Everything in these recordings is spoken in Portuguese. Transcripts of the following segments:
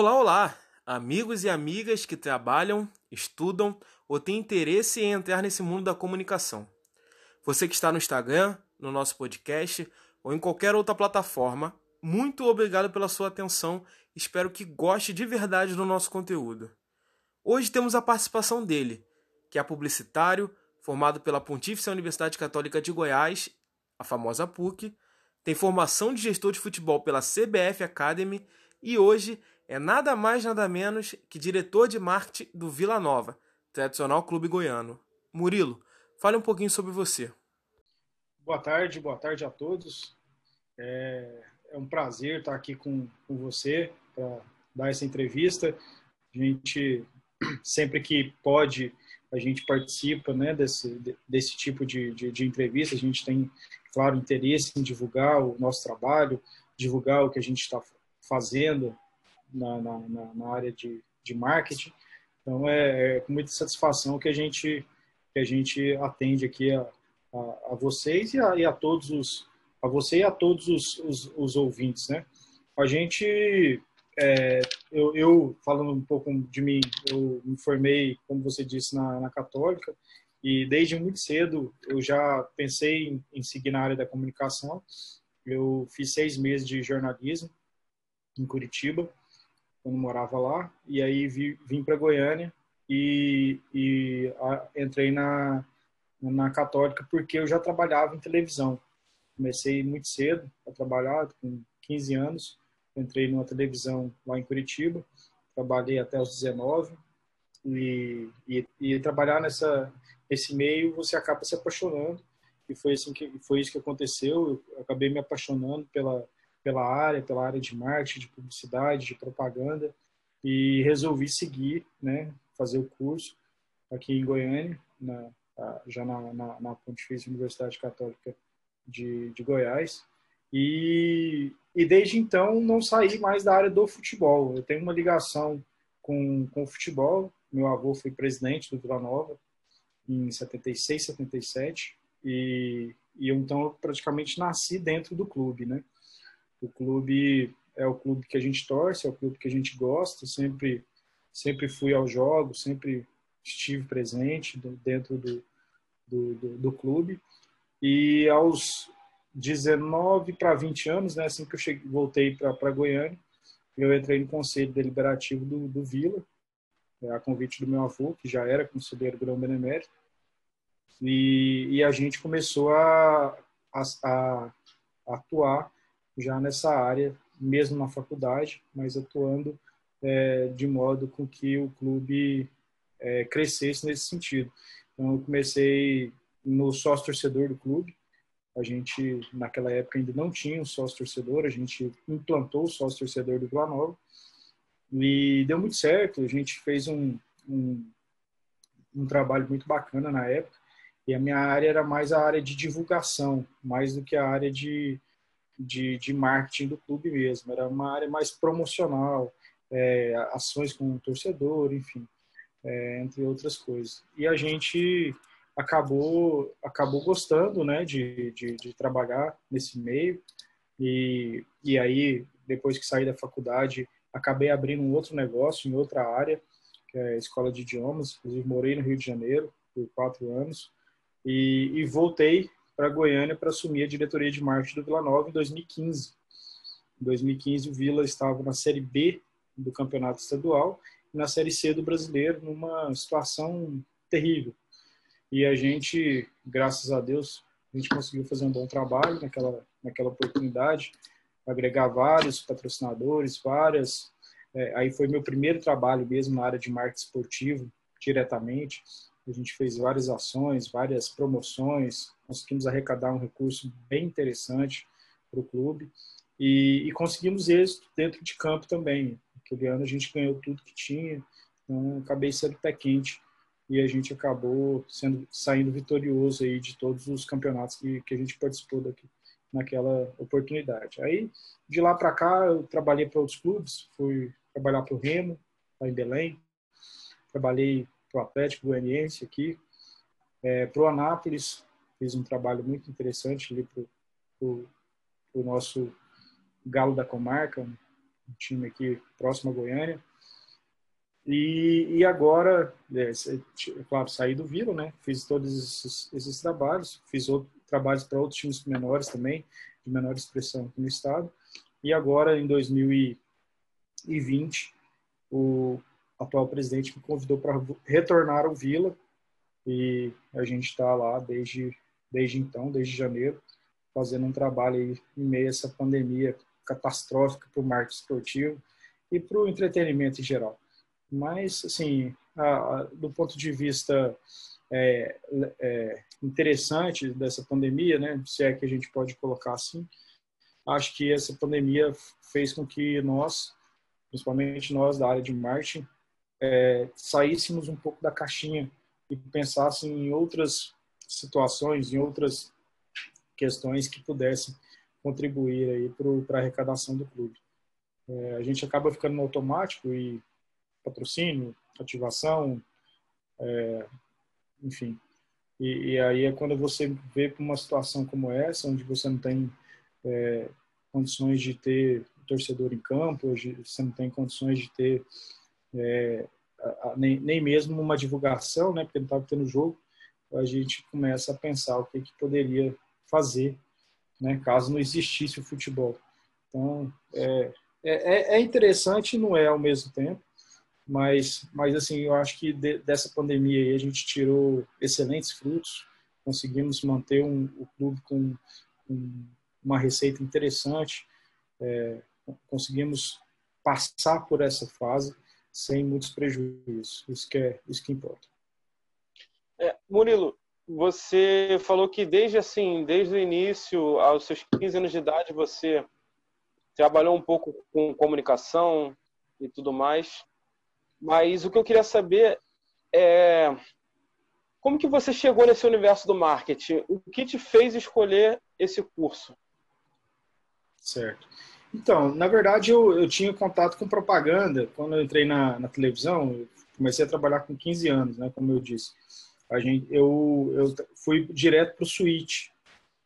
Olá, olá, amigos e amigas que trabalham, estudam ou têm interesse em entrar nesse mundo da comunicação. Você que está no Instagram, no nosso podcast ou em qualquer outra plataforma, muito obrigado pela sua atenção. Espero que goste de verdade do nosso conteúdo. Hoje temos a participação dele, que é publicitário, formado pela Pontífice Universidade Católica de Goiás, a famosa PUC, tem formação de gestor de futebol pela CBF Academy e hoje é nada mais nada menos que diretor de marketing do Vila Nova, tradicional clube goiano. Murilo, fale um pouquinho sobre você. Boa tarde, boa tarde a todos. É, é um prazer estar aqui com, com você para dar essa entrevista. A gente, sempre que pode, a gente participa né, desse, desse tipo de, de, de entrevista. A gente tem, claro, interesse em divulgar o nosso trabalho, divulgar o que a gente está fazendo na, na, na área de, de marketing. Então, é, é, com muita satisfação que a gente, que a gente atende aqui a, a, a vocês e a, e a, todos os a você e a todos os, os, os ouvintes, né? A gente, é, eu, eu, falando um pouco de mim, eu me formei, como você disse, na, na Católica e desde muito cedo eu já pensei em, em seguir na área da comunicação. Eu fiz seis meses de jornalismo em Curitiba quando morava lá, e aí vi, vim para Goiânia e, e a, entrei na, na Católica porque eu já trabalhava em televisão. Comecei muito cedo a trabalhar, com 15 anos, entrei numa televisão lá em Curitiba, trabalhei até os 19 e, e, e trabalhar nessa nesse meio você acaba se apaixonando e foi assim que foi isso que aconteceu. Eu acabei me apaixonando pela pela área, pela área de marketing, de publicidade, de propaganda e resolvi seguir, né, fazer o curso aqui em Goiânia, na, já na, na, na Pontifícia Universidade Católica de, de Goiás. E, e desde então não saí mais da área do futebol. Eu tenho uma ligação com, com o futebol. Meu avô foi presidente do Vila Nova em 76, 77 e, e eu então praticamente nasci dentro do clube, né? O clube é o clube que a gente torce, é o clube que a gente gosta. Sempre, sempre fui aos jogos, sempre estive presente dentro do, do, do, do clube. E aos 19 para 20 anos, né, assim que eu cheguei, voltei para Goiânia, eu entrei no conselho deliberativo do, do Vila, é, a convite do meu avô, que já era conselheiro grão benemérito, e, e a gente começou a, a, a atuar já nessa área, mesmo na faculdade, mas atuando é, de modo com que o clube é, crescesse nesse sentido. Então, eu comecei no sócio torcedor do clube. A gente, naquela época, ainda não tinha um sócio torcedor, a gente implantou o sócio torcedor do Vila Nova e deu muito certo. A gente fez um, um, um trabalho muito bacana na época e a minha área era mais a área de divulgação, mais do que a área de, de, de marketing do clube mesmo. Era uma área mais promocional, é, ações com o torcedor, enfim, é, entre outras coisas. E a gente acabou acabou gostando, né, de, de, de trabalhar nesse meio. E, e aí, depois que saí da faculdade, acabei abrindo um outro negócio em outra área, que é a escola de idiomas. Inclusive, morei no Rio de Janeiro por quatro anos. E, e voltei para Goiânia para assumir a diretoria de marketing do Vila Nova em 2015. Em 2015, o Vila estava na Série B do Campeonato Estadual e na Série C do Brasileiro, numa situação terrível. E a gente, graças a Deus, a gente conseguiu fazer um bom trabalho naquela, naquela oportunidade, agregar vários patrocinadores, várias. É, aí foi meu primeiro trabalho mesmo na área de marketing esportivo, diretamente. A gente fez várias ações, várias promoções, conseguimos arrecadar um recurso bem interessante para o clube e, e, conseguimos êxito dentro de campo também. Aquele ano a gente ganhou tudo que tinha, então acabei sendo pé quente e a gente acabou sendo saindo vitorioso aí de todos os campeonatos que, que a gente participou daqui naquela oportunidade. Aí de lá para cá eu trabalhei para outros clubes, fui trabalhar para o Remo, lá em Belém, trabalhei para o Atlético Goianiense aqui, é, para o Anápolis, fiz um trabalho muito interessante ali para o nosso galo da comarca, um time aqui próximo a Goiânia. E, e agora, é, claro, saí do Vila, né? Fiz todos esses, esses trabalhos, fiz outro, trabalhos para outros times menores também, de menor expressão aqui no estado. E agora, em 2020, o atual presidente me convidou para retornar ao Vila e a gente está lá desde, desde então, desde janeiro, fazendo um trabalho aí em meio a essa pandemia catastrófica para o marketing esportivo e para o entretenimento em geral. Mas, assim, a, a, do ponto de vista é, é, interessante dessa pandemia, né, se é que a gente pode colocar assim, acho que essa pandemia fez com que nós, principalmente nós da área de marketing, é, saíssemos um pouco da caixinha e pensássemos em outras situações, em outras questões que pudessem contribuir aí para a arrecadação do clube. É, a gente acaba ficando no automático e patrocínio, ativação, é, enfim. E, e, aí é quando você vê para uma situação como essa, onde você não tem é, condições de ter torcedor em campo, você não tem condições de ter é, a, a, nem, nem mesmo uma divulgação, né, porque não estava tendo jogo, a gente começa a pensar o que, que poderia fazer, né, caso não existisse o futebol. Então, é, é, é interessante e não é ao mesmo tempo, mas, mas assim, eu acho que de, dessa pandemia aí a gente tirou excelentes frutos, conseguimos manter um, o clube com, com uma receita interessante, é, conseguimos passar por essa fase sem muitos prejuízos. Isso que é isso que importa. É, Murilo, você falou que desde assim, desde o início, aos seus 15 anos de idade, você trabalhou um pouco com comunicação e tudo mais. Mas o que eu queria saber é como que você chegou nesse universo do marketing? O que te fez escolher esse curso? Certo. Então, na verdade, eu, eu tinha contato com propaganda quando eu entrei na, na televisão. Comecei a trabalhar com 15 anos, né, como eu disse. A gente, eu, eu fui direto para o Switch.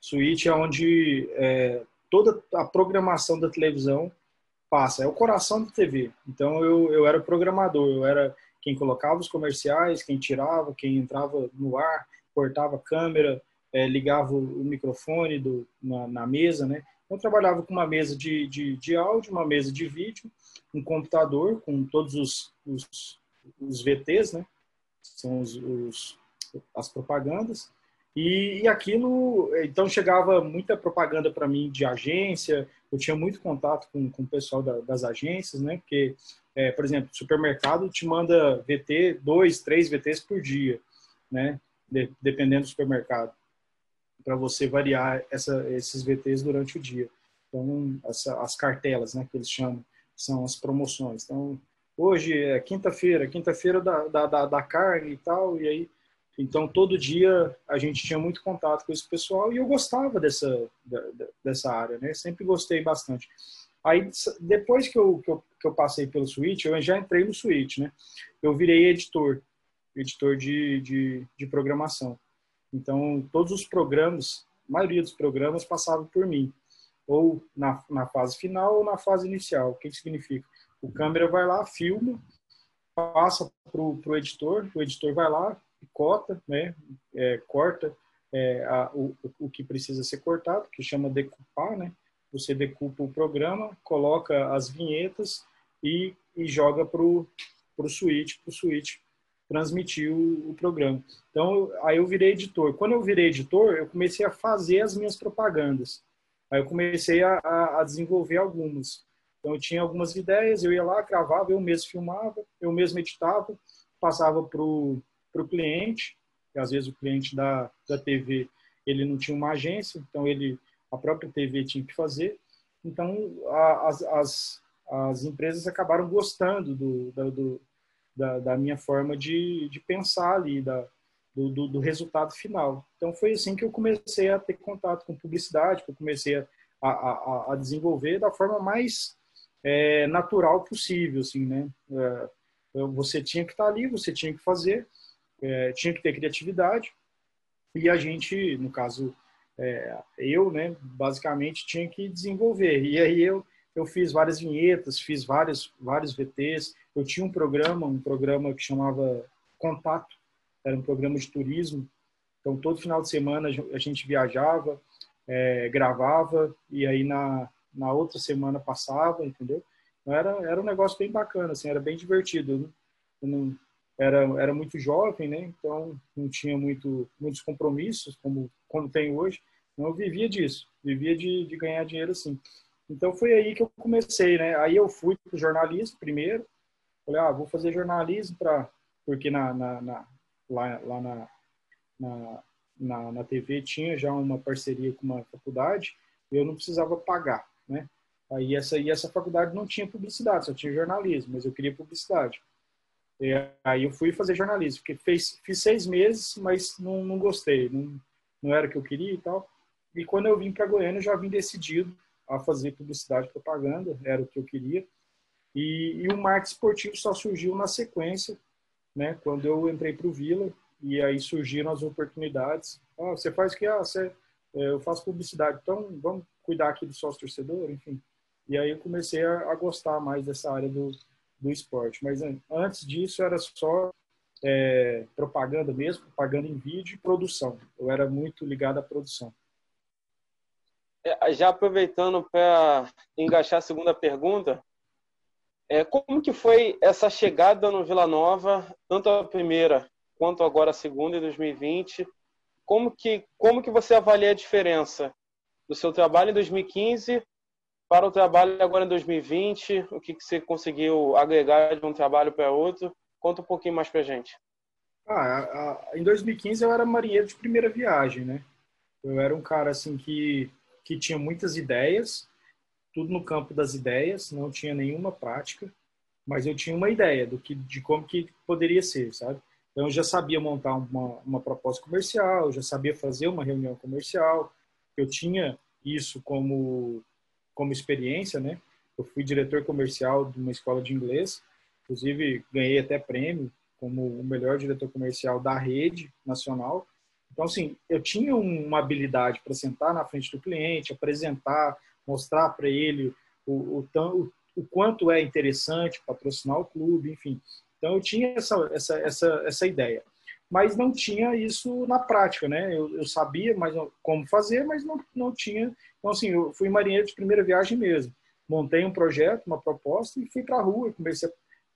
Switch é onde é, toda a programação da televisão passa, é o coração da TV. Então eu, eu era programador, eu era quem colocava os comerciais, quem tirava, quem entrava no ar, cortava a câmera, é, ligava o microfone do, na, na, mesa, né? Eu trabalhava com uma mesa de, de, de, áudio, uma mesa de vídeo, um computador com todos os, os, os VTs, né? São os, os as propagandas. E, e, aquilo, então chegava muita propaganda para mim de agência, eu tinha muito contato com, com o pessoal da, das agências, né? Porque, é, por exemplo, supermercado te manda VT, dois, três VTs por dia, né? De, dependendo do supermercado, para você variar essa, esses VTs durante o dia. Então, essa, as cartelas, né? Que eles chamam, são as promoções. Então, hoje é quinta-feira, quinta-feira da, da, da, da carne e tal, e aí então, todo dia a gente tinha muito contato com esse pessoal e eu gostava dessa, dessa área, né? Sempre gostei bastante. Aí, depois que eu, que eu, que eu passei pelo Switch, eu já entrei no Switch, né? Eu virei editor, editor de, de, de programação. Então, todos os programas, a maioria dos programas passavam por mim. Ou na, na fase final ou na fase inicial. O que, que significa? O câmera vai lá, filma, passa para o editor, o editor vai lá, cota, né, é, corta é, a, o, o que precisa ser cortado, que chama decupar, né? Você decupa o programa, coloca as vinhetas e, e joga para o switch, para o switch transmitir o, o, programa. Então, aí eu virei editor. Quando eu virei editor, eu comecei a fazer as minhas propagandas. Aí eu comecei a, a, a desenvolver algumas. Então, eu tinha algumas ideias, eu ia lá, gravava, eu mesmo filmava, eu mesmo editava, passava para o cliente, que às vezes o cliente da, da TV ele não tinha uma agência, então ele a própria TV tinha que fazer. Então a, as, as, as empresas acabaram gostando do, do da, da, minha forma de, de pensar ali, da, do, do, do, resultado final. Então foi assim que eu comecei a ter contato com publicidade, que eu comecei a, a, a desenvolver da forma mais é, natural possível, assim, né? É, você tinha que estar ali, você tinha que fazer, é, tinha que ter criatividade e a gente, no caso, é, eu, né, basicamente tinha que desenvolver. E aí eu eu fiz várias vinhetas, fiz vários, vários VTs. Eu tinha um programa, um programa que chamava Contato, era um programa de turismo. Então, todo final de semana a gente viajava, é, gravava, e aí na, na outra semana passava, entendeu? Então, era, era um negócio bem bacana, assim, era bem divertido. Eu não, era, era muito jovem, né? Então, não tinha muito, muitos compromissos, como quando tem hoje. Então, eu vivia disso, vivia de, de ganhar dinheiro assim. Então foi aí que eu comecei, né? Aí eu fui para o jornalismo primeiro. Falei, ah, vou fazer jornalismo para porque na, na, na, lá, lá na, na, na, na TV tinha já uma parceria com uma faculdade eu não precisava pagar, né? Aí essa, e essa faculdade não tinha publicidade, só tinha jornalismo, mas eu queria publicidade. E aí eu fui fazer jornalismo, porque fez, fiz seis meses, mas não, não gostei, não, não era o que eu queria e tal. E quando eu vim para Goiânia, eu já vim decidido a fazer publicidade e propaganda, era o que eu queria. E, e o marketing esportivo só surgiu na sequência, né, quando eu entrei para o Vila, e aí surgiram as oportunidades. Ah, você faz o que? Ah, você, é, eu faço publicidade, então vamos cuidar aqui do sócio torcedor, enfim. E aí eu comecei a, a gostar mais dessa área do, do esporte. Mas antes disso era só é, propaganda mesmo, propaganda em vídeo e produção. Eu era muito ligado à produção. É, já aproveitando para engaixar a segunda pergunta, é, como que foi essa chegada no Vila Nova, tanto a primeira quanto agora a segunda em 2020? Como que, como que você avalia a diferença do seu trabalho em 2015 para o trabalho agora em 2020? O que, que você conseguiu agregar de um trabalho para outro? Conta um pouquinho mais para gente. Ah, em 2015 eu era marinheiro de primeira viagem, né? Eu era um cara assim que que tinha muitas ideias, tudo no campo das ideias, não tinha nenhuma prática, mas eu tinha uma ideia do que de como que poderia ser, sabe? Então eu já sabia montar uma, uma proposta comercial, já sabia fazer uma reunião comercial, eu tinha isso como como experiência, né? Eu fui diretor comercial de uma escola de inglês, inclusive ganhei até prêmio como o melhor diretor comercial da rede nacional. Então, assim, eu tinha uma habilidade para sentar na frente do cliente, apresentar, mostrar para ele o, o, o, quanto é interessante patrocinar o clube, enfim. Então, eu tinha essa, essa, essa, essa ideia. Mas não tinha isso na prática, né? Eu, eu sabia mas como fazer, mas não, não tinha. Então, assim, eu fui marinheiro de primeira viagem mesmo. Montei um projeto, uma proposta e fui para a rua, comecei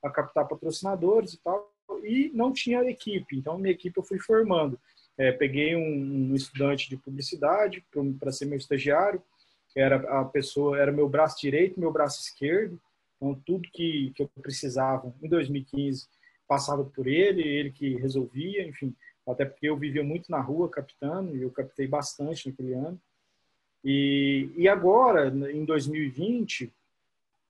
a captar patrocinadores e tal, e não tinha equipe. Então, minha equipe eu fui formando. É, peguei um, um, estudante de publicidade para ser meu estagiário, era a pessoa, era meu braço direito, meu braço esquerdo, então tudo que, que eu precisava em 2015 passava por ele, ele que resolvia, enfim, até porque eu vivia muito na rua captando e eu captei bastante naquele ano. E, e agora, em 2020,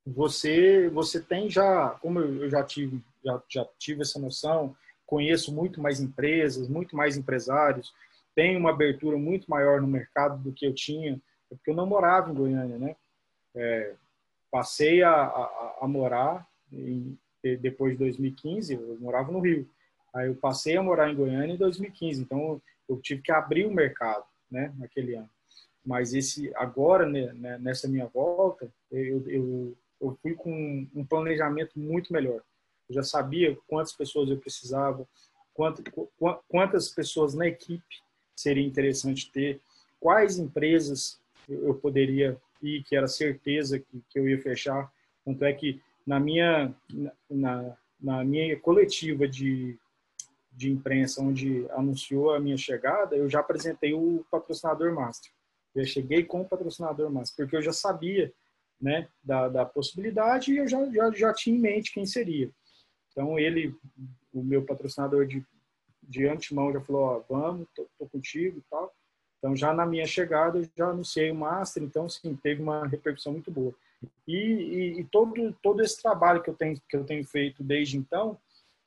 você você tem já, como eu já tive já, já tive essa noção, conheço muito mais empresas, muito mais empresários, tenho uma abertura muito maior no mercado do que eu tinha, porque eu não morava em Goiânia, né? É, passei a, a, a morar em, depois de 2015, eu morava no Rio. Aí eu passei a morar em Goiânia em 2015, então eu tive que abrir o mercado, né, naquele ano. Mas esse agora, né, né nessa minha volta, eu, eu, eu fui com um planejamento muito melhor. Eu já sabia quantas pessoas eu precisava, quantas pessoas na equipe seria interessante ter, quais empresas eu poderia ir, que era certeza que, que eu ia fechar. Tanto é que na minha, na, na minha coletiva de, de imprensa, onde anunciou a minha chegada, eu já apresentei o patrocinador master. Eu cheguei com o patrocinador master, porque eu já sabia né, da, da possibilidade e eu já, já, já tinha em mente quem seria. Então ele, o meu patrocinador de, de antemão já falou, ó, vamos, tô, tô contigo e tal. Então já na minha chegada eu já anunciei o master, então sim, teve uma repercussão muito boa. E, e, e todo todo esse trabalho que eu tenho que eu tenho feito desde então,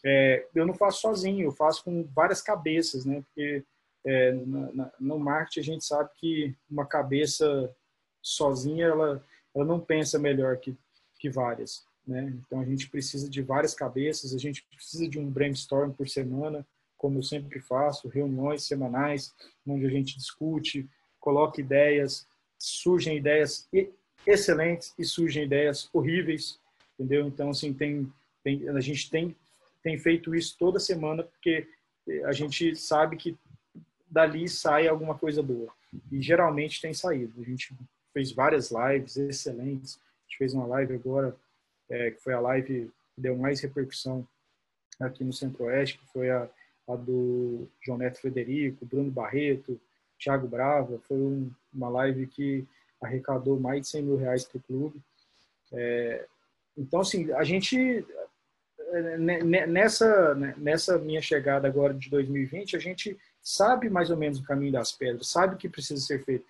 é, eu não faço sozinho, eu faço com várias cabeças, né? Porque é, na, na, no marketing a gente sabe que uma cabeça sozinha ela, ela não pensa melhor que, que várias. Né? Então a gente precisa de várias cabeças, a gente precisa de um brainstorm por semana, como eu sempre faço, reuniões semanais onde a gente discute, coloca ideias, surgem ideias excelentes e surgem ideias horríveis, entendeu? Então, assim, tem, tem, a gente tem, tem feito isso toda semana porque a gente sabe que dali sai alguma coisa boa. E geralmente tem saído. A gente fez várias lives excelentes. A gente fez uma live agora, é, que foi a live que deu mais repercussão aqui no Centro-Oeste, que foi a, a do João Neto Frederico, Bruno Barreto, Thiago Brava. Foi um, uma live que arrecadou mais de 100 mil reais para o clube. É, então, assim, a gente, é, nessa, nessa minha chegada agora de 2020, a gente sabe mais ou menos o caminho das pedras, sabe o que precisa ser feito.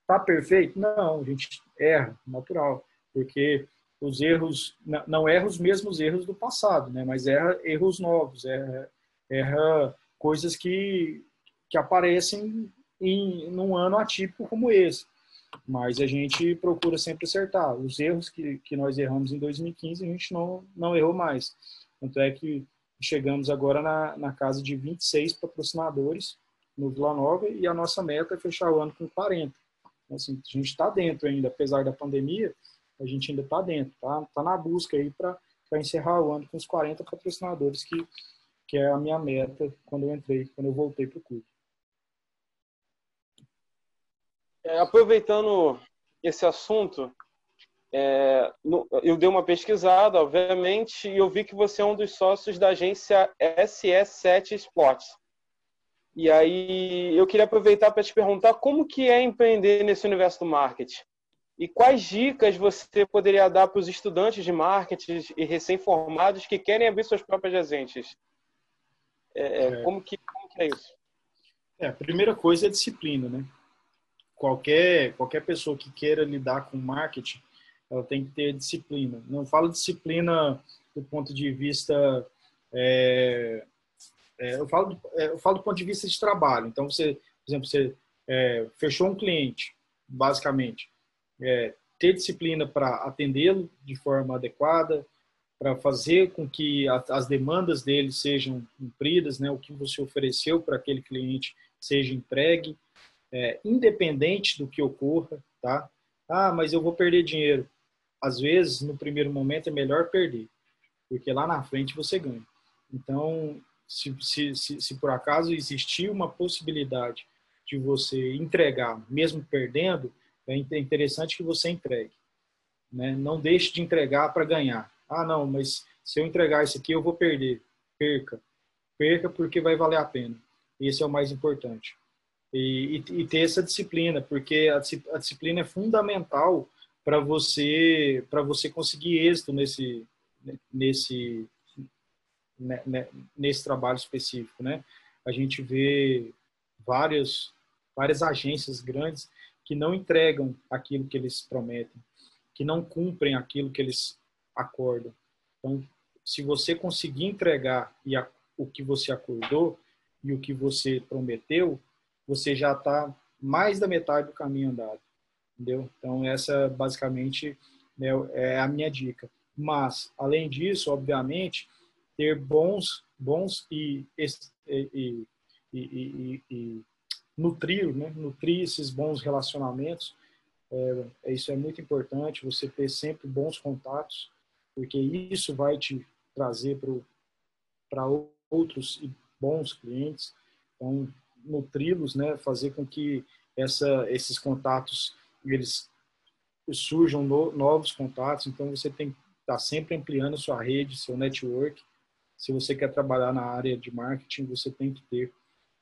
Está perfeito? Não, a gente erra, natural, porque os erros, não erra os mesmos erros do passado, né? mas erra erros novos, erra, erra coisas que, que aparecem em num ano atípico como esse. Mas a gente procura sempre acertar. Os erros que, que nós erramos em 2015, a gente não, não errou mais. Tanto é que chegamos agora na, na casa de 26 patrocinadores no Vila Nova e a nossa meta é fechar o ano com 40. Então, assim, a gente está dentro ainda, apesar da pandemia, a gente ainda está dentro, tá, tá na busca aí para encerrar o ano com os 40 patrocinadores, que, que é a minha meta quando eu entrei, quando eu voltei para o clube. É, aproveitando esse assunto, é, no, eu dei uma pesquisada, obviamente, e eu vi que você é um dos sócios da agência SS7 Sports. E aí eu queria aproveitar para te perguntar como que é empreender nesse universo do marketing. E quais dicas você poderia dar para os estudantes de marketing e recém-formados que querem abrir suas próprias agências? É, é, é, como, que, como que é isso? É, a primeira coisa é disciplina, né? Qualquer, qualquer pessoa que queira lidar com marketing, ela tem que ter disciplina. Não falo disciplina do ponto de vista. É, é, eu, falo, eu falo do ponto de vista de trabalho. Então, você, por exemplo, você fechou um cliente, basicamente. É, ter disciplina para atendê-lo de forma adequada, para fazer com que a, as demandas dele sejam cumpridas, né, o que você ofereceu para aquele cliente seja entregue, é, independente do que ocorra, tá? Ah, mas eu vou perder dinheiro às vezes, no primeiro momento, é melhor perder, porque lá na frente você ganha. Então, se, se, se, se por acaso existir uma possibilidade de você entregar, mesmo perdendo, é interessante que você entregue. Né? Não deixe de entregar para ganhar. Ah, não, mas se eu entregar isso aqui, eu vou perder. Perca. Perca porque vai valer a pena. Esse é o mais importante. E, e, e ter essa disciplina, porque a, a disciplina é fundamental para você para você conseguir êxito nesse nesse né, né, nesse trabalho específico, né? A gente vê várias várias agências grandes que não entregam aquilo que eles prometem, que não cumprem aquilo que eles acordam. Então, se você conseguir entregar o que você acordou e o que você prometeu, você já está mais da metade do caminho andado entendeu? Então, essa basicamente né, é a minha dica. Mas, além disso, obviamente, ter bons, bons e, e, e, e nutrir, né? nutrir esses bons relacionamentos, é, isso é muito importante, você ter sempre bons contatos, porque isso vai te trazer para outros bons clientes. Então, nutri-los, né? fazer com que essa, esses contatos eles surjam no, novos contatos, então você tem que estar tá sempre ampliando sua rede, seu network. Se você quer trabalhar na área de marketing, você tem que ter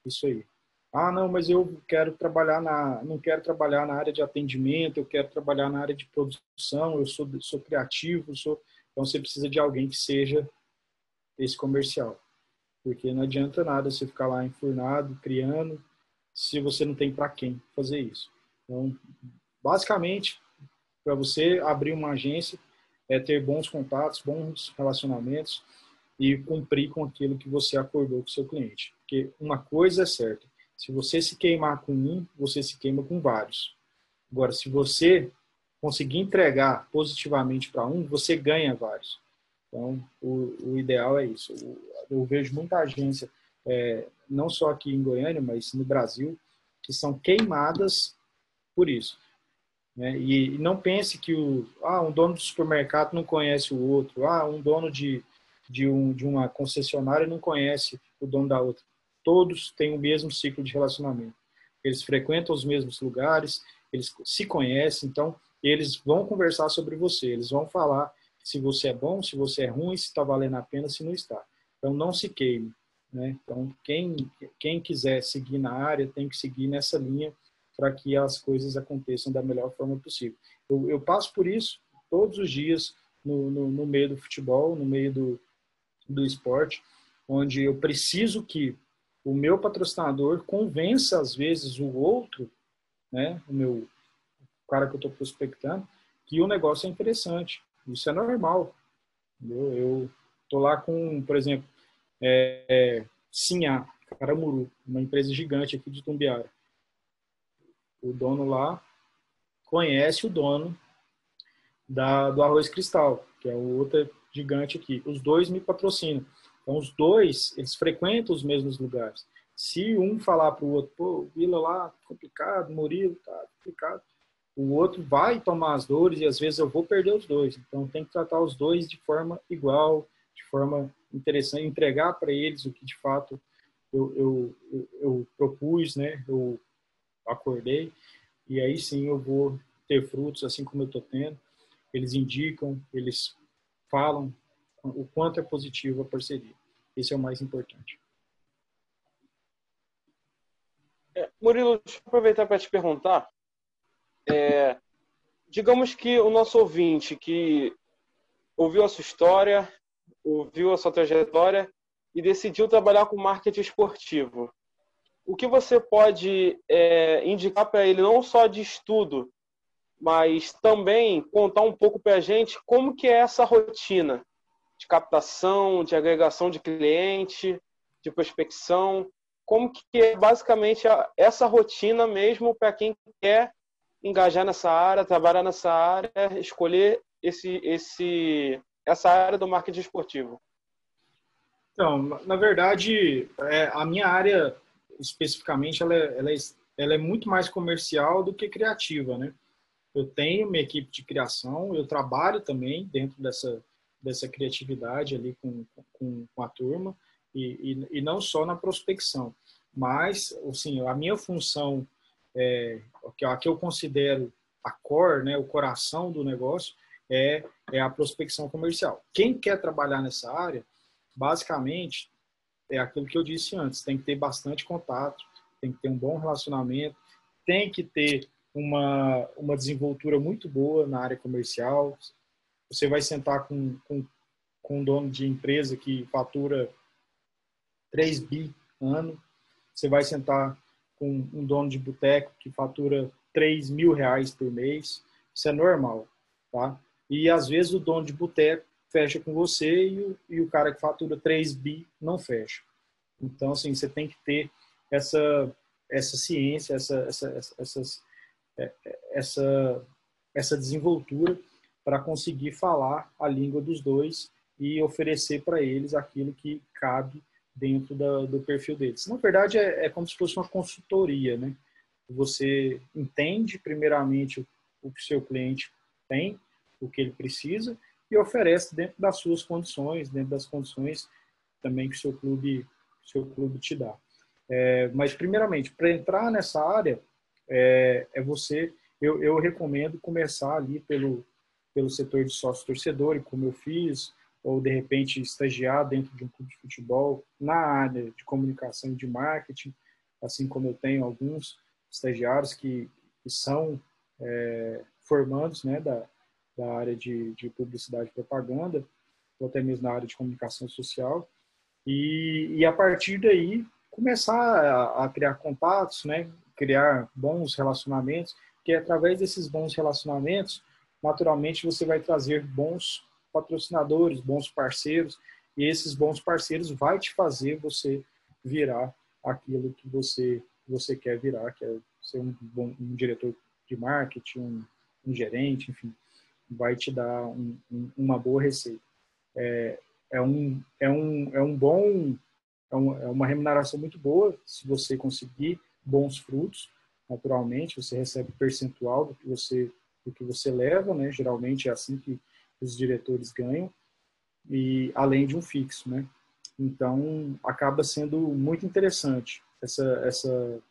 isso aí. Ah, não, mas eu quero trabalhar na, não quero trabalhar na área de atendimento, eu quero trabalhar na área de produção, eu sou, sou criativo, sou, então você precisa de alguém que seja esse comercial, porque não adianta nada você ficar lá enfurnado, criando, se você não tem para quem fazer isso. Então, Basicamente, para você abrir uma agência, é ter bons contatos, bons relacionamentos e cumprir com aquilo que você acordou com o seu cliente. Porque uma coisa é certa, se você se queimar com um, você se queima com vários. Agora, se você conseguir entregar positivamente para um, você ganha vários. Então, o, o ideal é isso. Eu, eu vejo muita agência, é, não só aqui em Goiânia, mas no Brasil, que são queimadas por isso Né? E, e, não pense que o, ah, um dono de supermercado não conhece o outro, ah, um dono de, de, um, de uma concessionária não conhece o dono da outra. Todos têm o mesmo ciclo de relacionamento. Eles frequentam os mesmos lugares, eles se conhecem, então eles vão conversar sobre você, eles vão falar se você é bom, se você é ruim, se está valendo a pena, se não está. Então não se queime. Né? Então quem, quem quiser seguir na área tem que seguir nessa linha para que as coisas aconteçam da melhor forma possível. Eu, eu passo por isso todos os dias no, no, no, meio do futebol, no meio do, do esporte, onde eu preciso que o meu patrocinador convença às vezes o outro, né, o meu o cara que eu estou prospectando, que o negócio é interessante. Isso é normal. Entendeu? Eu estou lá com, por exemplo, é, é, Sinhá, Caramuru, uma empresa gigante aqui de Tumbiara. O dono lá conhece o dono da, do Arroz Cristal, que é o outro gigante aqui. Os dois me patrocinam. Então, os dois, eles frequentam os mesmos lugares. Se um falar para o outro, pô, Vila lá, complicado, Murilo, tá complicado, o outro vai tomar as dores e às vezes eu vou perder os dois. Então, tem que tratar os dois de forma igual, de forma interessante, entregar para eles o que de fato eu, eu, eu, eu propus, né? Eu acordei, e aí sim eu vou ter frutos, assim como eu estou tendo. Eles indicam, eles falam o quanto é positivo a parceria. Esse é o mais importante. É, Murilo, deixa eu aproveitar para te perguntar. É, digamos que o nosso ouvinte que ouviu a sua história, ouviu a sua trajetória e decidiu trabalhar com marketing esportivo o que você pode é, indicar para ele, não só de estudo, mas também contar um pouco para a gente como que é essa rotina de captação, de agregação de cliente, de prospecção, como que é basicamente essa rotina mesmo para quem quer engajar nessa área, trabalhar nessa área, escolher esse, esse, essa área do marketing esportivo? Então, na verdade, é, a minha área especificamente, ela é, ela, é, ela é muito mais comercial do que criativa, né? Eu tenho minha equipe de criação, eu trabalho também dentro dessa, dessa criatividade ali com, com, com a turma, e, e, e, não só na prospecção, mas, assim, a minha função, é, a que eu considero a core, né, o coração do negócio, é, é a prospecção comercial. Quem quer trabalhar nessa área, basicamente, é aquilo que eu disse antes, tem que ter bastante contato, tem que ter um bom relacionamento, tem que ter uma, uma desenvoltura muito boa na área comercial. Você vai sentar com, com, com um dono de empresa que fatura 3 bi ano, você vai sentar com um dono de boteco que fatura 3 mil reais por mês, isso é normal, tá? E às vezes o dono de boteco fecha com você e o, e o cara que fatura 3 bi não fecha. Então, assim, você tem que ter essa, essa ciência, essa, essa, essas, é, essa, essa desenvoltura para conseguir falar a língua dos dois e oferecer para eles aquilo que cabe dentro da, do perfil deles. Na verdade, é, é, como se fosse uma consultoria, né? Você entende, primeiramente, o, o que seu cliente tem, o que ele precisa, e oferece dentro das suas condições, dentro das condições também que seu clube, seu clube te dá. É, mas, primeiramente, para entrar nessa área, é, é você, eu, eu, recomendo começar ali pelo, pelo setor de sócio-torcedor, como eu fiz, ou de repente estagiar dentro de um clube de futebol na área de comunicação e de marketing, assim como eu tenho alguns estagiários que, que são é, formandos né, da, da área de, de publicidade e propaganda, ou até mesmo na área de comunicação social, e, e a partir daí começar a, a, criar contatos, né, criar bons relacionamentos, que através desses bons relacionamentos, naturalmente você vai trazer bons patrocinadores, bons parceiros, e esses bons parceiros vai te fazer você virar aquilo que você você quer virar, que é ser um, bom, um diretor de marketing, um, um gerente, enfim vai te dar um, um, uma boa receita. É, é, um, é, um, é um bom, é, um, é uma remuneração muito boa se você conseguir bons frutos, naturalmente, você recebe percentual do que você do que você leva, né? Geralmente é assim que os diretores ganham e além de um fixo, né? Então acaba sendo muito interessante essa essa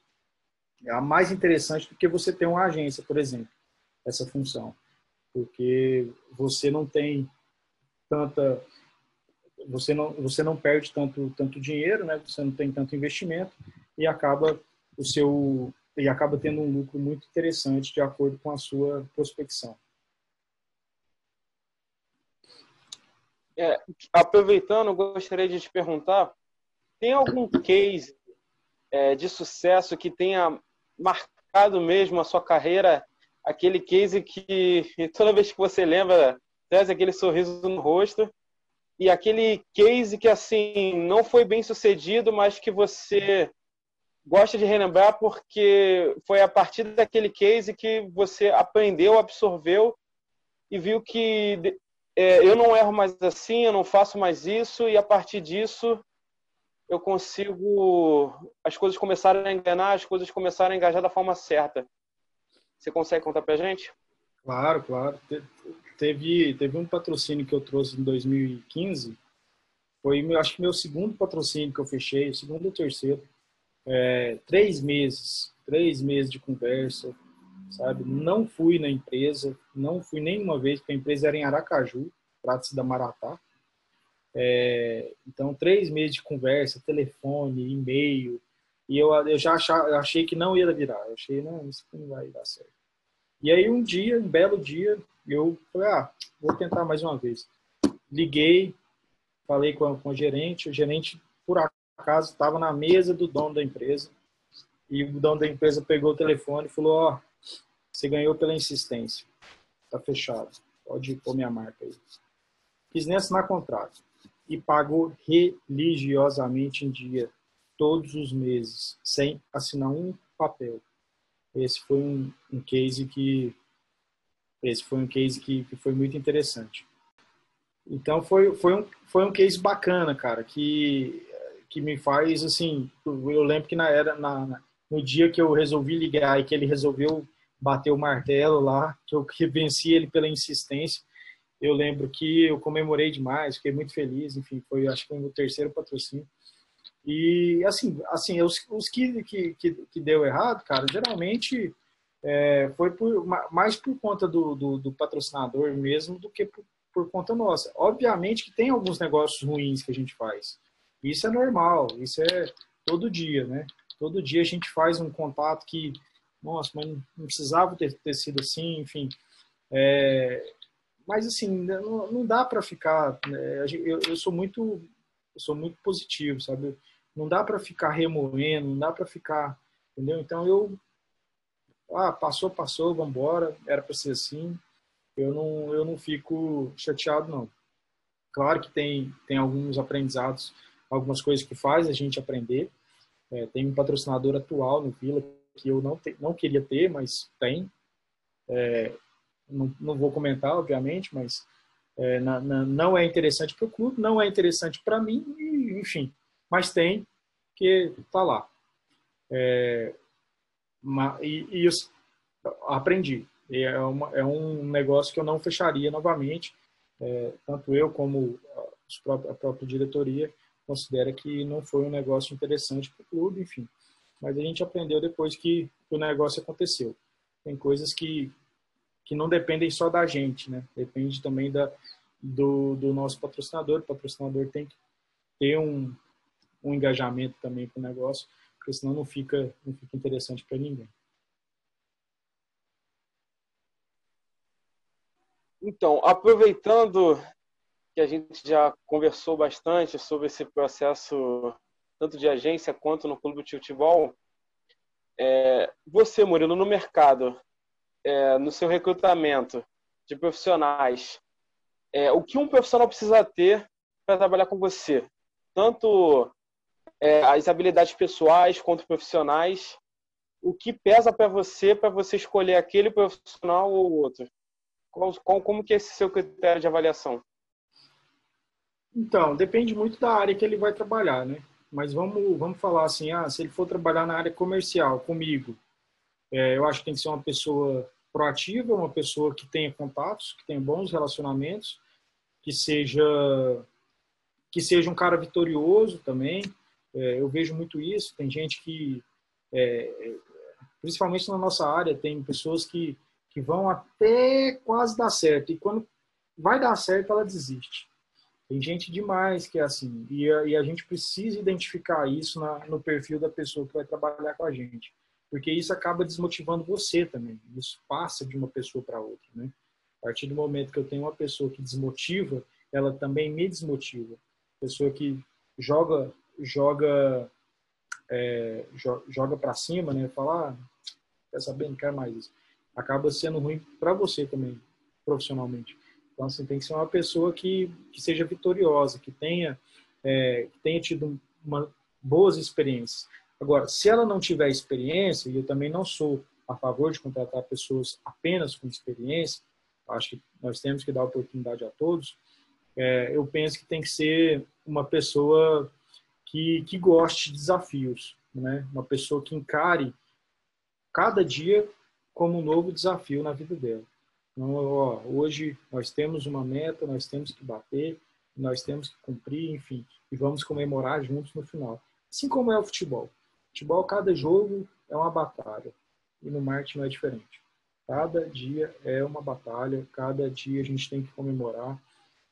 é a mais interessante do que você ter uma agência, por exemplo, essa função, porque você não tem tanta você não você não perde tanto tanto dinheiro, né? Você não tem tanto investimento e acaba o seu e acaba tendo um lucro muito interessante de acordo com a sua prospecção. É, aproveitando, gostaria de te perguntar: tem algum case é, de sucesso que tenha marcado mesmo a sua carreira? Aquele case que toda vez que você lembra, traz aquele sorriso no rosto e aquele case que assim não foi bem sucedido, mas que você gosta de relembrar porque foi a partir daquele case que você aprendeu, absorveu e viu que é, eu não erro mais assim, eu não faço mais isso e a partir disso eu consigo as coisas começarem a enganar, as coisas começarem a engajar da forma certa. Você consegue contar pra gente? Claro, claro. Teve, teve um patrocínio que eu trouxe em 2015. Foi, acho que meu segundo patrocínio que eu fechei, o segundo ou terceiro. É, três meses, três meses de conversa, sabe? Não fui na empresa, não fui nenhuma vez, porque a empresa era em Aracaju, trata-se da Maratá. É, então, três meses de conversa, telefone, e-mail, e eu, eu já achava, eu achei que não ia virar. Eu achei, não, isso não vai dar certo. E aí, um dia, um belo dia, eu falei, ah, vou tentar mais uma vez. Liguei, falei com, a, com o gerente, o gerente, por acaso, estava na mesa do dono da empresa, e o dono da empresa pegou o telefone e falou, ó, oh, você ganhou pela insistência. Tá fechado. Pode pôr minha marca aí. Quis nem assinar contrato. E pagou religiosamente em dia, todos os meses, sem assinar um papel. Esse foi um, um case que esse foi um case que, que foi muito interessante. Então foi, foi, um, foi um case bacana, cara, que, que me faz assim. Eu lembro que na era na, no dia que eu resolvi ligar e que ele resolveu bater o martelo lá, que eu venci ele pela insistência. Eu lembro que eu comemorei demais, fiquei muito feliz, enfim, foi acho que o terceiro patrocínio. E assim, assim os, os que, que, que deu errado, cara, geralmente é, foi por, mais por conta do, do, do, patrocinador mesmo do que por, por conta nossa. Obviamente que tem alguns negócios ruins que a gente faz. Isso é normal, isso é todo dia, né? Todo dia a gente faz um contato que, nossa, mas não precisava ter, ter sido assim, enfim. É, mas assim, não, não dá para ficar. Né, eu, eu, sou muito, eu sou muito positivo, sabe? Não dá para ficar remoendo, não dá para ficar, entendeu? Então eu, ah, passou, passou, vamos embora. Era para ser assim. Eu não, eu não fico chateado não. Claro que tem, tem alguns aprendizados, algumas coisas que faz a gente aprender é, tem um patrocinador atual no Vila que eu não, te, não queria ter, mas tem. É, não, não vou comentar, obviamente, mas é, na, na, não é interessante para o clube, não é interessante para mim, e, enfim. Mas tem, que está lá. É, e, e eu aprendi. É, uma, é um negócio que eu não fecharia novamente, é, tanto eu como a própria diretoria considera que não foi um negócio interessante para o clube, enfim. Mas a gente aprendeu depois que o negócio aconteceu. Tem coisas que, que não dependem só da gente, né? Depende também da, do, do nosso patrocinador. O patrocinador tem que ter um, um engajamento também com o negócio, porque senão não fica, não fica interessante para ninguém. Então, aproveitando que a gente já conversou bastante sobre esse processo, tanto de agência quanto no clube de futebol. É, você, Murilo, no mercado, é, no seu recrutamento de profissionais, é, o que um profissional precisa ter para trabalhar com você? Tanto é, as habilidades pessoais quanto profissionais. O que pesa para você para você escolher aquele profissional ou outro? Como que é esse seu critério de avaliação? Então, depende muito da área que ele vai trabalhar, né? Mas vamos, vamos falar assim, ah, se ele for trabalhar na área comercial comigo, é, eu acho que tem que ser uma pessoa proativa, uma pessoa que tenha contatos, que tenha bons relacionamentos, que seja que seja um cara vitorioso também. É, eu vejo muito isso. Tem gente que, é, principalmente na nossa área, tem pessoas que, que vão até quase dar certo e quando vai dar certo ela desiste. Tem gente demais que é assim e a, e a gente precisa identificar isso na, no perfil da pessoa que vai trabalhar com a gente porque isso acaba desmotivando você também. Isso passa de uma pessoa para outra, né? A partir do momento que eu tenho uma pessoa que desmotiva, ela também me desmotiva. Pessoa que joga joga é, joga para cima, né? Falar, ah, quer saber, não quero mais isso. Acaba sendo ruim para você também, profissionalmente. Então, assim, tem que ser uma pessoa que, que seja vitoriosa, que tenha, é, que tenha tido uma, boas experiências. Agora, se ela não tiver experiência, e eu também não sou a favor de contratar pessoas apenas com experiência, acho que nós temos que dar oportunidade a todos, é, eu penso que tem que ser uma pessoa que, que goste de desafios, né? uma pessoa que encare cada dia como um novo desafio na vida dela. Então, ó, hoje nós temos uma meta, nós temos que bater, nós temos que cumprir, enfim, e vamos comemorar juntos no final. Assim como é o futebol. Futebol, cada jogo é uma batalha. E no marketing não é diferente. Cada dia é uma batalha, cada dia a gente tem que comemorar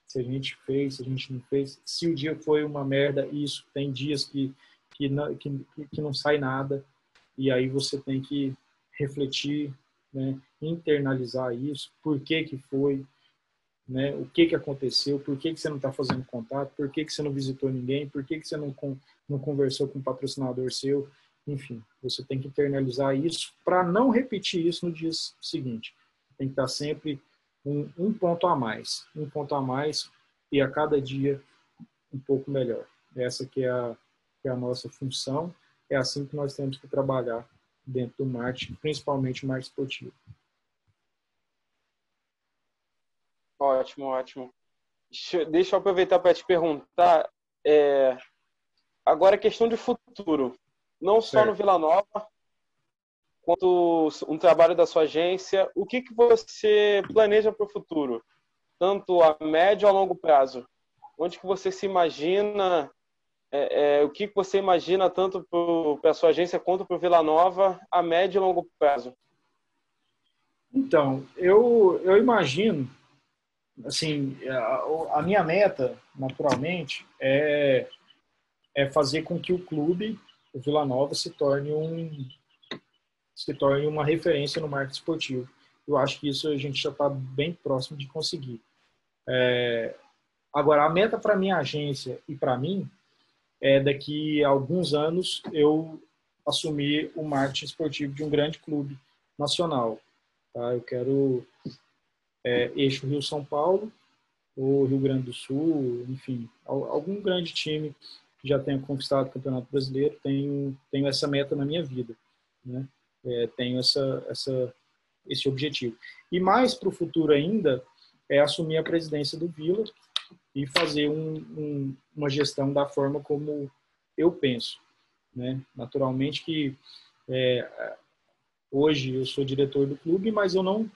se a gente fez, se a gente não fez. Se o dia foi uma merda, isso. Tem dias que, que, não, que, que não sai nada. E aí você tem que refletir, né, internalizar isso. Por que que foi, né, o que que aconteceu, por que que você não está fazendo contato, por que que você não visitou ninguém, por que que você não, não conversou com um patrocinador seu, enfim, você tem que internalizar isso para não repetir isso no dia seguinte. Tem que estar sempre um, um ponto a mais, um ponto a mais e a cada dia um pouco melhor. Essa que é a, que é a nossa função, é assim que nós temos que trabalhar dentro do marketing, principalmente o marketing esportivo. Ótimo, ótimo. Deixa, eu aproveitar para te perguntar. É, agora, questão de futuro. Não só certo. no Vila Nova, quanto um trabalho da sua agência. O que, que você planeja para o futuro? Tanto a médio ou a longo prazo? Onde que você se imagina? É, é, o que, você imagina tanto para a sua agência quanto para o Vila Nova a médio e longo prazo? Então, eu, eu imagino assim, a, a, minha meta, naturalmente, é, é fazer com que o clube, o Vila Nova, se torne um se torne uma referência no marketing esportivo. Eu acho que isso a gente já está bem próximo de conseguir. É, agora, a meta para minha agência e para mim é daqui a alguns anos eu assumir o marketing esportivo de um grande clube nacional. Tá? Eu quero é, eixo Rio-São Paulo, ou Rio Grande do Sul, enfim, algum grande time que já tenha conquistado o Campeonato Brasileiro, tenho, tenho essa meta na minha vida, né? É, tenho essa, essa, esse objetivo. E mais para o futuro ainda, é assumir a presidência do Vila e fazer um, um, uma gestão da forma como eu penso. Né? Naturalmente que é, hoje eu sou diretor do clube, mas eu não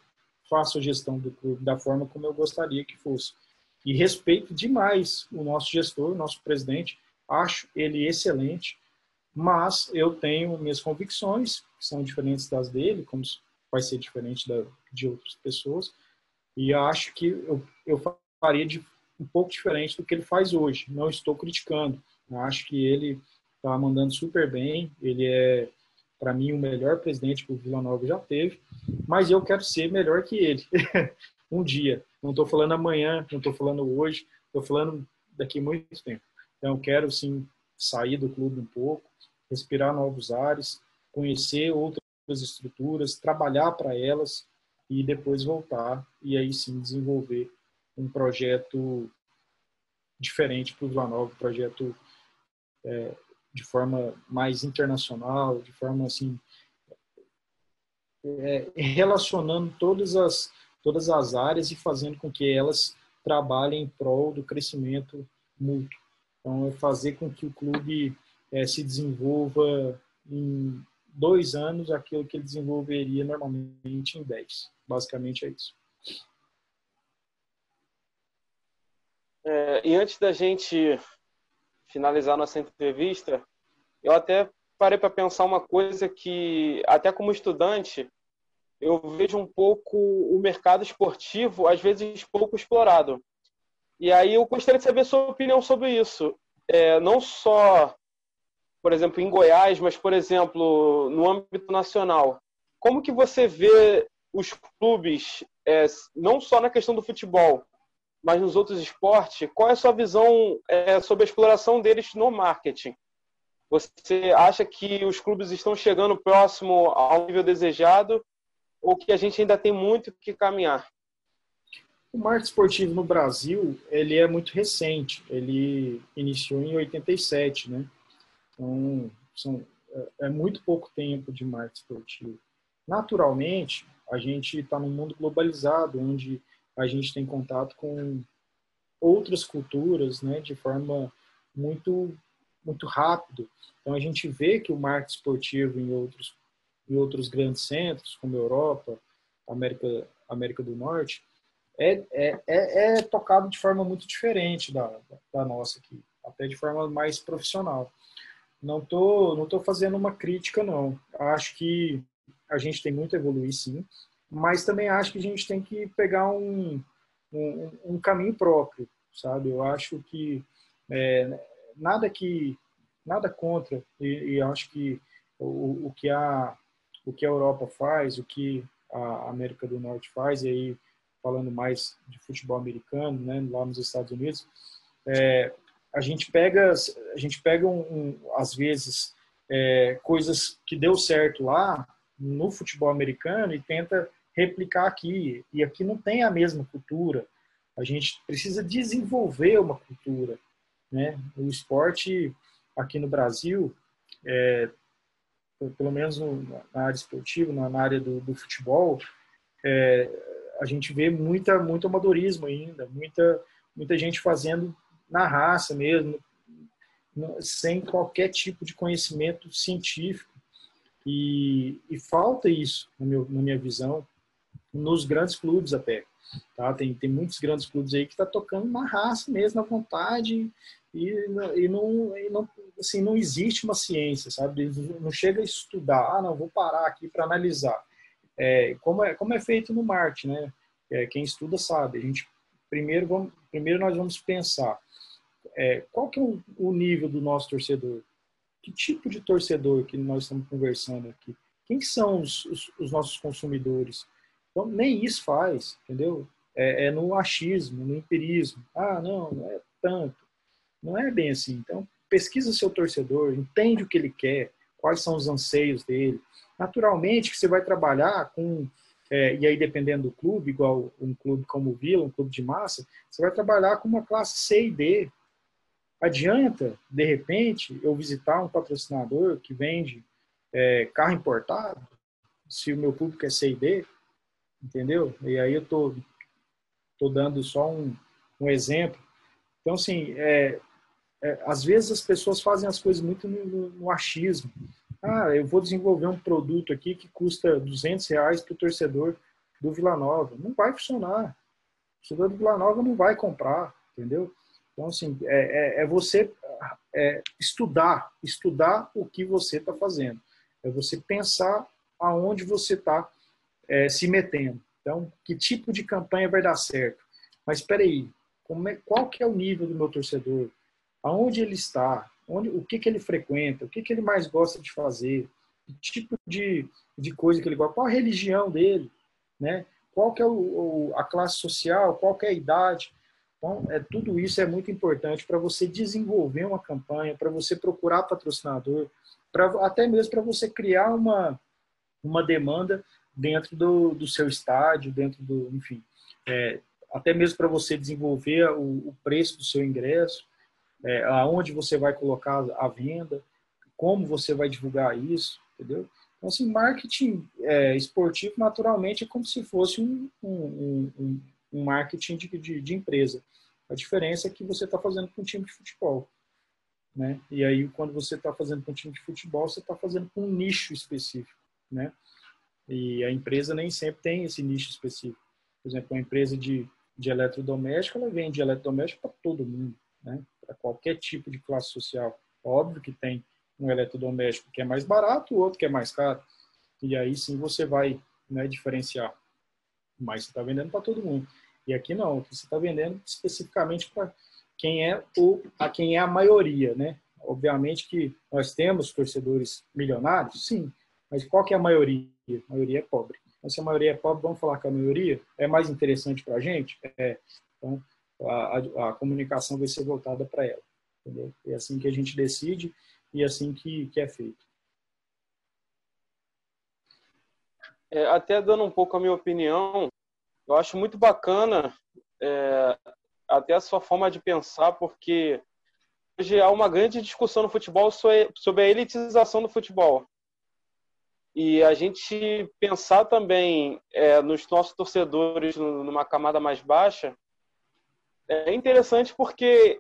faço a gestão do clube da forma como eu gostaria que fosse. E respeito demais o nosso gestor, o nosso presidente, acho ele excelente, mas eu tenho minhas convicções, que são diferentes das dele, como vai ser diferente da, de outras pessoas, e acho que eu, eu faria de, um pouco diferente do que ele faz hoje. Não estou criticando, acho que ele está mandando super bem, ele é para mim, o melhor presidente que o Vila Nova já teve, mas eu quero ser melhor que ele um dia. Não estou falando amanhã, não estou falando hoje, estou falando daqui muito tempo. Então, eu quero, sim, sair do clube um pouco, respirar novos ares, conhecer outras estruturas, trabalhar para elas e depois voltar e aí sim desenvolver um projeto diferente para o Vila Nova, um projeto é, de forma mais internacional, de forma assim é, relacionando todas as todas as áreas e fazendo com que elas trabalhem em prol do crescimento mútuo. Então, é fazer com que o clube é, se desenvolva em dois anos aquilo que ele desenvolveria normalmente em dez. Basicamente é isso. É, e antes da gente finalizar nossa entrevista, eu até parei para pensar uma coisa que, até como estudante, eu vejo um pouco o mercado esportivo, às vezes, pouco explorado. E aí eu gostaria de saber a sua opinião sobre isso. É, não só, por exemplo, em Goiás, mas, por exemplo, no âmbito nacional. Como que você vê os clubes, é, não só na questão do futebol, mas nos outros esportes, qual é a sua visão é, sobre a exploração deles no marketing? Você acha que os clubes estão chegando próximo ao nível desejado ou que a gente ainda tem muito que caminhar? O marketing esportivo no Brasil, ele é muito recente. Ele iniciou em 87, né? Então, são, é, é muito pouco tempo de marketing esportivo. Naturalmente, a gente está num mundo globalizado, onde a gente tem contato com outras culturas, né, de forma muito muito rápido. Então a gente vê que o marketing esportivo em outros em outros grandes centros, como Europa, América América do Norte, é, é, é, é tocado de forma muito diferente da, da nossa aqui, até de forma mais profissional. Não tô não tô fazendo uma crítica não. Acho que a gente tem muito a evoluir sim, mas também acho que a gente tem que pegar um, um, um caminho próprio, sabe? Eu acho que é, nada que nada contra e, e acho que o, o, que a o que a Europa faz, o que a América do Norte faz, e aí falando mais de futebol americano, né, lá nos Estados Unidos, é, a gente pega a gente pega um, um às vezes é, coisas que deu certo lá no futebol americano e tenta replicar aqui. E aqui não tem a mesma cultura. A gente precisa desenvolver uma cultura. Né? O esporte aqui no Brasil, é, pelo menos na área esportiva, na área do, do futebol, é, a gente vê muita, muito amadorismo ainda, muita, muita gente fazendo na raça mesmo, sem qualquer tipo de conhecimento científico. E, e falta isso, na, minha visão, nos grandes clubes até. Tá? Tem, tem muitos grandes clubes aí que está tocando na raça mesmo, na vontade, e, e, não, e não, assim, não existe uma ciência, sabe? Não chega a estudar, ah, não, vou parar aqui para analisar. É, como, é, como é feito no marketing, né? É, quem estuda sabe. A gente, primeiro, vamos, primeiro nós vamos pensar é, qual que é o, o nível do nosso torcedor? Que tipo de torcedor que nós estamos conversando aqui? Quem são os, os, os nossos consumidores? Então, nem isso faz, entendeu? É, é, no achismo, no empirismo. Ah, não, não é tanto. Não é bem assim. Então, pesquisa seu torcedor, entende o que ele quer, quais são os anseios dele. Naturalmente que você vai trabalhar com, é, e aí dependendo do clube, igual um clube como o Vila, um clube de massa, você vai trabalhar com uma classe C e D. Adianta, de repente, eu visitar um patrocinador que vende é, carro importado, se o meu público é C e D, entendeu? E aí eu tô, tô dando só um, um exemplo. Então, assim, é, é, às vezes as pessoas fazem as coisas muito no, no, achismo. Ah, eu vou desenvolver um produto aqui que custa 200 reais para o torcedor do Vila Nova. Não vai funcionar. O torcedor do Vila Nova não vai comprar, entendeu? Então, assim, é, é, é você é, estudar, estudar o que você está fazendo. É você pensar aonde você está é, se metendo. Então, que tipo de campanha vai dar certo? Mas espera aí, é, qual que é o nível do meu torcedor? Aonde ele está? Onde, o que, que ele frequenta? O que, que ele mais gosta de fazer? Que tipo de, de coisa que ele gosta? Qual a religião dele? Né? Qual que é o, o, a classe social? Qual que é a idade? Então, é, tudo isso é muito importante para você desenvolver uma campanha, para você procurar patrocinador, pra, até mesmo para você criar uma, uma demanda dentro do, do seu estádio, dentro do, enfim, é, até mesmo para você desenvolver o, o, preço do seu ingresso, é, aonde você vai colocar a venda, como você vai divulgar isso, entendeu? Então, assim, marketing é, esportivo, naturalmente, é como se fosse um, um, um, um marketing de, de, de, empresa. A diferença é que você está fazendo com um time de futebol. né? E aí, quando você está fazendo com um time de futebol, você está fazendo com um nicho específico, né? E a empresa nem sempre tem esse nicho específico. Por exemplo, uma empresa de, de eletrodoméstico, ela vende eletrodoméstico para todo mundo, né? Para qualquer tipo de classe social. Óbvio que tem um eletrodoméstico que é mais barato, o outro que é mais caro. E aí sim você vai né, diferenciar. Mas você está vendendo para todo mundo. E aqui não, você está vendendo especificamente para quem é o a quem é a maioria, né? Obviamente que nós temos torcedores milionários, sim, mas qual que é a maioria? A maioria é pobre. Então, se a maioria é pobre, vamos falar que a maioria é mais interessante para a gente? É. Então, a, a, a, comunicação vai ser voltada para ela. Entendeu? É assim que a gente decide e é assim que, que é feito. É, até dando um pouco a minha opinião, eu acho muito bacana é, até a sua forma de pensar, porque hoje há uma grande discussão no futebol sobre a elitização do futebol. E a gente pensar também é, nos nossos torcedores numa camada mais baixa é interessante porque,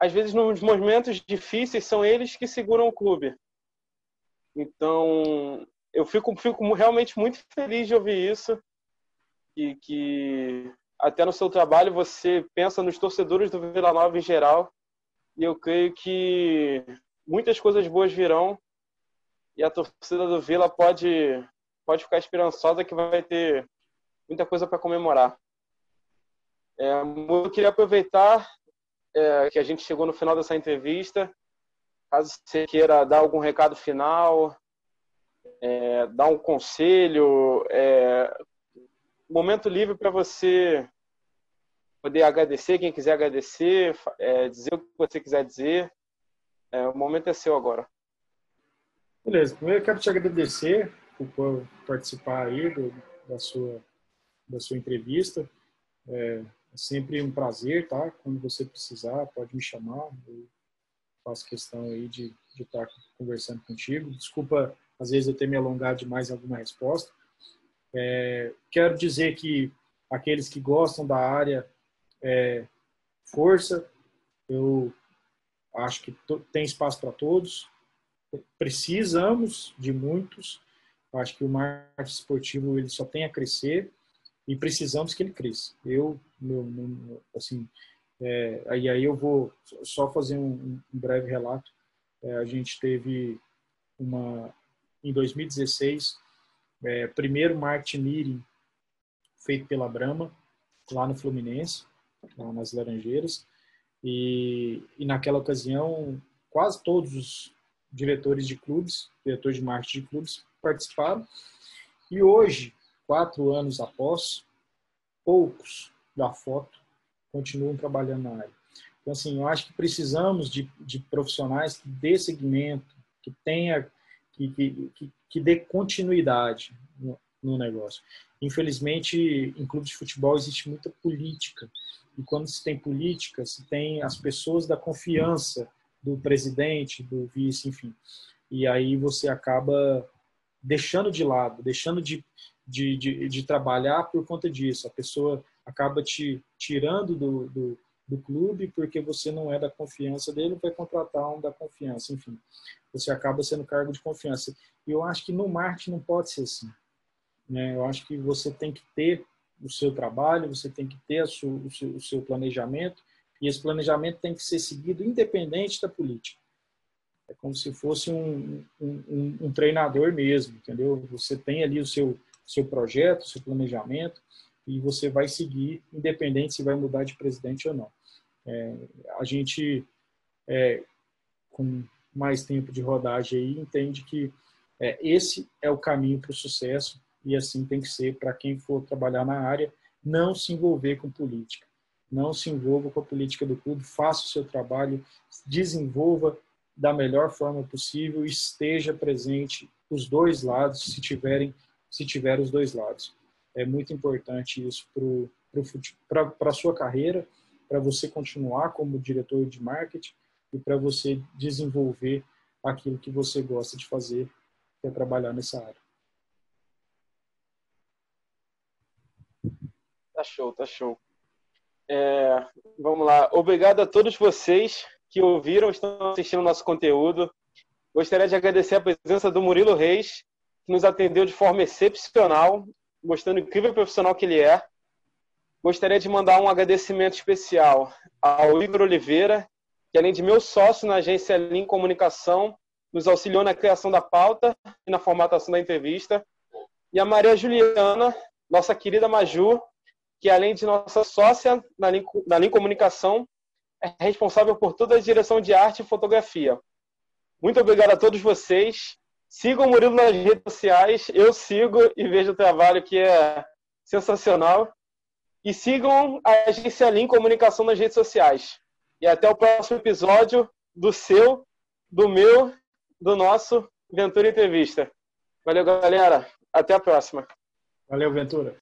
às vezes, nos momentos difíceis, são eles que seguram o clube. Então, eu fico, fico realmente muito feliz de ouvir isso e que até no seu trabalho você pensa nos torcedores do Vila Nova em geral e eu creio que muitas coisas boas virão e a torcida do Vila pode pode ficar esperançosa que vai ter muita coisa para comemorar. É, eu queria aproveitar é, que a gente chegou no final dessa entrevista, caso você queira dar algum recado final, é, dar um conselho, é, momento livre para você poder agradecer quem quiser agradecer, é, dizer o que você quiser dizer. É, o momento é seu agora. Beleza. Primeiro eu quero te agradecer por participar aí do, da sua da sua entrevista. É, é, sempre um prazer, tá? Quando você precisar, pode me chamar. Eu faço questão aí de, de estar conversando contigo. Desculpa, às vezes, eu ter me alongado demais em alguma resposta. É, quero dizer que aqueles que gostam da área, é, força. Eu acho que tem espaço para todos precisamos de muitos. Acho que o marketing esportivo ele só tem a crescer e precisamos que ele cresça. Eu, meu, assim, é, aí, aí eu vou só fazer um, um breve relato. É, a gente teve uma em 2016 é, primeiro marketing meeting feito pela Brahma lá no Fluminense, lá nas Laranjeiras, e, e naquela ocasião quase todos os diretores de clubes, diretores de marketing de clubes participaram. E hoje, quatro anos após, poucos da foto continuam trabalhando na área. Então, assim, eu acho que precisamos de, de profissionais que dê segmento, que tenha, que, que, que, que dê continuidade no, no negócio. Infelizmente, em clubes de futebol existe muita política. E quando se tem política, se tem as pessoas da confiança do presidente, do vice, enfim. E aí você acaba deixando de lado, deixando de, de, de, de trabalhar por conta disso. A pessoa acaba te tirando do, do, do, clube porque você não é da confiança dele, vai contratar um da confiança, enfim. Você acaba sendo cargo de confiança. E eu acho que no marketing não pode ser assim. Né? Eu acho que você tem que ter o seu trabalho, você tem que ter o, seu, o seu planejamento, e esse planejamento tem que ser seguido independente da política. É como se fosse um, um, um treinador mesmo, entendeu? Você tem ali o seu, seu projeto, seu planejamento, e você vai seguir, independente se vai mudar de presidente ou não. É, a gente, é, com mais tempo de rodagem aí, entende que é, esse é o caminho para o sucesso e assim tem que ser para quem for trabalhar na área, não se envolver com política não se envolva com a política do clube, faça o seu trabalho, desenvolva da melhor forma possível, esteja presente os dois lados, se tiverem, se tiver os dois lados. É muito importante isso para a sua carreira, para você continuar como diretor de marketing e para você desenvolver aquilo que você gosta de fazer, que é trabalhar nessa área. Tá show, tá show. É, vamos lá. Obrigado a todos vocês que ouviram, estão assistindo nosso conteúdo. Gostaria de agradecer a presença do Murilo Reis, que nos atendeu de forma excepcional, mostrando o incrível profissional que ele é. Gostaria de mandar um agradecimento especial ao Igor Oliveira, que além de meu sócio na agência Lean Comunicação, nos auxiliou na criação da pauta e na formatação da entrevista. E a Maria Juliana, nossa querida Maju, que além de nossa sócia na Lean, na Lean Comunicação, é responsável por toda a direção de arte e fotografia. Muito obrigado a todos vocês. Sigam o Murilo nas redes sociais. Eu sigo e vejo o trabalho que é sensacional. E sigam a agência Lean Comunicação nas redes sociais. E até o próximo episódio do seu, do meu, do nosso Ventura Entrevista. Valeu, galera. Até a próxima. Valeu, Ventura.